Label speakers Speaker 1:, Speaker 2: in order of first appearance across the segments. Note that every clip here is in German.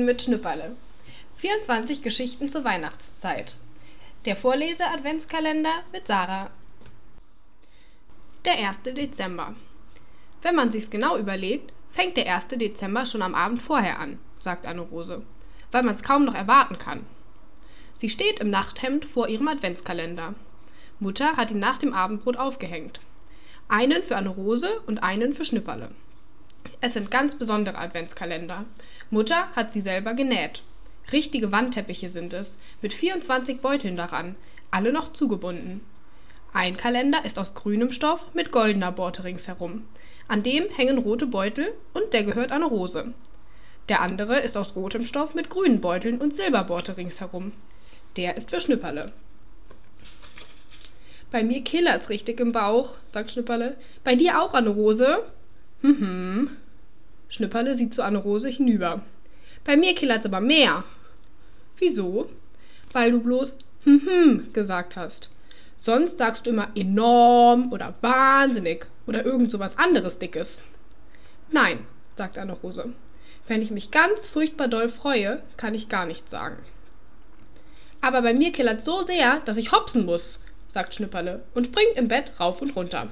Speaker 1: Weihnachten mit Schnüpperle. 24 Geschichten zur Weihnachtszeit. Der Vorlese-Adventskalender mit Sarah. Der 1. Dezember. Wenn man sich's genau überlegt, fängt der 1. Dezember schon am Abend vorher an, sagt Anne-Rose, weil man's kaum noch erwarten kann. Sie steht im Nachthemd vor ihrem Adventskalender. Mutter hat ihn nach dem Abendbrot aufgehängt. Einen für Anne-Rose und einen für Schnüpperle. Es sind ganz besondere Adventskalender. Mutter hat sie selber genäht. Richtige Wandteppiche sind es, mit 24 Beuteln daran, alle noch zugebunden. Ein Kalender ist aus grünem Stoff mit goldener Borte ringsherum. An dem hängen rote Beutel und der gehört an eine Rose. Der andere ist aus rotem Stoff mit grünen Beuteln und Silberborte ringsherum. Der ist für Schnüpperle. Bei mir killert's richtig im Bauch, sagt Schnüpperle. Bei dir auch, Anne Rose? Mhm. Schnüpperle sieht zu Anne-Rose hinüber. Bei mir killert's aber mehr. Wieso? Weil du bloß hm hm gesagt hast. Sonst sagst du immer enorm oder wahnsinnig oder irgend so was anderes Dickes. Nein, sagt Anne-Rose. Wenn ich mich ganz furchtbar doll freue, kann ich gar nichts sagen. Aber bei mir killert's so sehr, dass ich hopsen muss, sagt Schnüpperle und springt im Bett rauf und runter.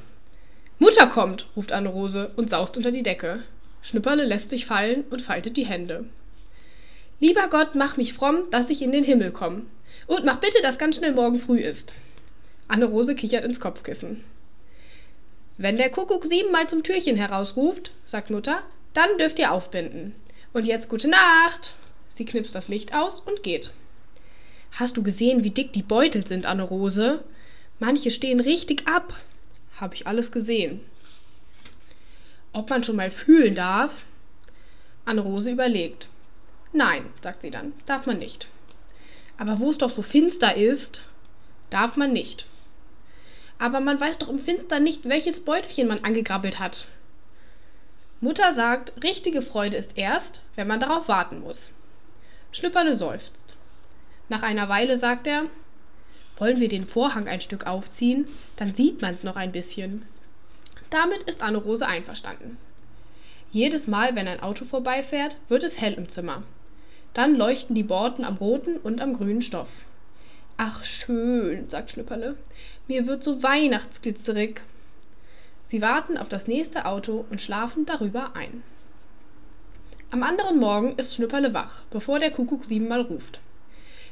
Speaker 1: Mutter kommt, ruft Anne-Rose und saust unter die Decke. Schnüpperle lässt sich fallen und faltet die Hände. Lieber Gott, mach mich fromm, dass ich in den Himmel komme. Und mach bitte, dass ganz schnell morgen früh ist. Anne-Rose kichert ins Kopfkissen. Wenn der Kuckuck siebenmal zum Türchen herausruft, sagt Mutter, dann dürft ihr aufbinden. Und jetzt gute Nacht. Sie knipst das Licht aus und geht. Hast du gesehen, wie dick die Beutel sind, Anne-Rose? Manche stehen richtig ab. Hab ich alles gesehen. Ob man schon mal fühlen darf? Anne-Rose überlegt. Nein, sagt sie dann, darf man nicht. Aber wo es doch so finster ist, darf man nicht. Aber man weiß doch im Finster nicht, welches Beutelchen man angegrabbelt hat. Mutter sagt, richtige Freude ist erst, wenn man darauf warten muss. Schnüpperle seufzt. Nach einer Weile sagt er, wollen wir den Vorhang ein Stück aufziehen, dann sieht man's noch ein bisschen. Damit ist Anne-Rose einverstanden. Jedes Mal, wenn ein Auto vorbeifährt, wird es hell im Zimmer. Dann leuchten die Borten am roten und am grünen Stoff. Ach schön, sagt Schnüpperle, mir wird so weihnachtsglitzerig. Sie warten auf das nächste Auto und schlafen darüber ein. Am anderen Morgen ist Schnüpperle wach, bevor der Kuckuck siebenmal ruft.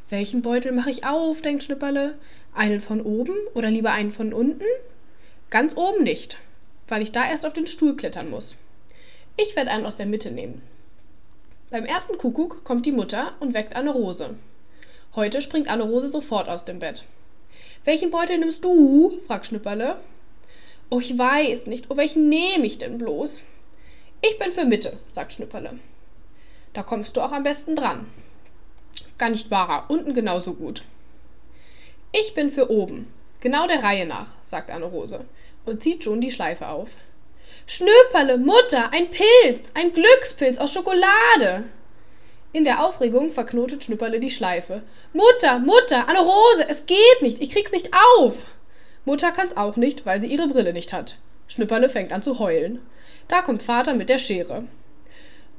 Speaker 1: Welchen Beutel mache ich auf, denkt Schnüpperle. Einen von oben oder lieber einen von unten? Ganz oben nicht weil ich da erst auf den Stuhl klettern muss. Ich werde einen aus der Mitte nehmen. Beim ersten Kuckuck kommt die Mutter und weckt Anne-Rose. Heute springt Anne-Rose sofort aus dem Bett. Welchen Beutel nimmst du? fragt Schnüpperle. Oh, ich weiß nicht. Oh, welchen nehme ich denn bloß? Ich bin für Mitte, sagt Schnüpperle. Da kommst du auch am besten dran. Gar nicht wahrer, unten genauso gut. Ich bin für oben, genau der Reihe nach, sagt Anne-Rose und zieht schon die Schleife auf. Schnöperle, Mutter, ein Pilz, ein Glückspilz aus Schokolade. In der Aufregung verknotet Schnüpperle die Schleife. Mutter, Mutter, Anne Rose, es geht nicht, ich krieg's nicht auf. Mutter kann's auch nicht, weil sie ihre Brille nicht hat. Schnüpperle fängt an zu heulen. Da kommt Vater mit der Schere.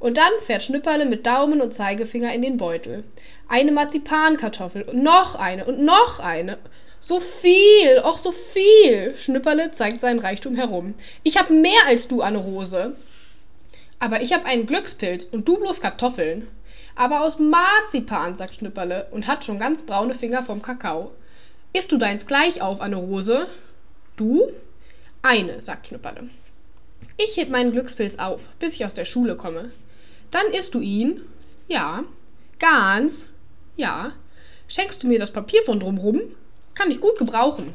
Speaker 1: Und dann fährt Schnüpperle mit Daumen und Zeigefinger in den Beutel. Eine Marzipankartoffel und noch eine und noch eine. So viel, och so viel. Schnüpperle zeigt seinen Reichtum herum. Ich hab mehr als du, Anne Rose. Aber ich hab einen Glückspilz und du bloß Kartoffeln. Aber aus Marzipan, sagt Schnüpperle und hat schon ganz braune Finger vom Kakao. Isst du deins gleich auf, Anne Rose? Du? Eine, sagt Schnüpperle. Ich heb meinen Glückspilz auf, bis ich aus der Schule komme. Dann isst du ihn? Ja. Ganz? Ja. Schenkst du mir das Papier von drumrum? Kann ich gut gebrauchen.